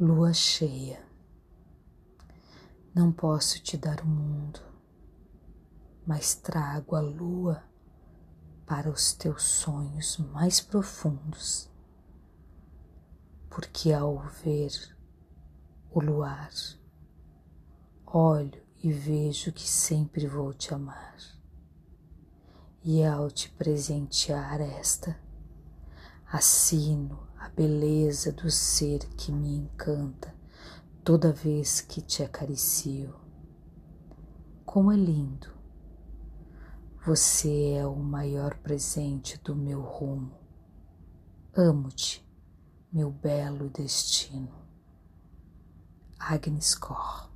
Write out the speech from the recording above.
Lua cheia. Não posso te dar o mundo, mas trago a lua para os teus sonhos mais profundos, porque ao ver o luar, olho e vejo que sempre vou te amar. E ao te presentear esta, assino beleza do ser que me encanta toda vez que te acaricio. Como é lindo! Você é o maior presente do meu rumo. Amo-te, meu belo destino. Agnes Cor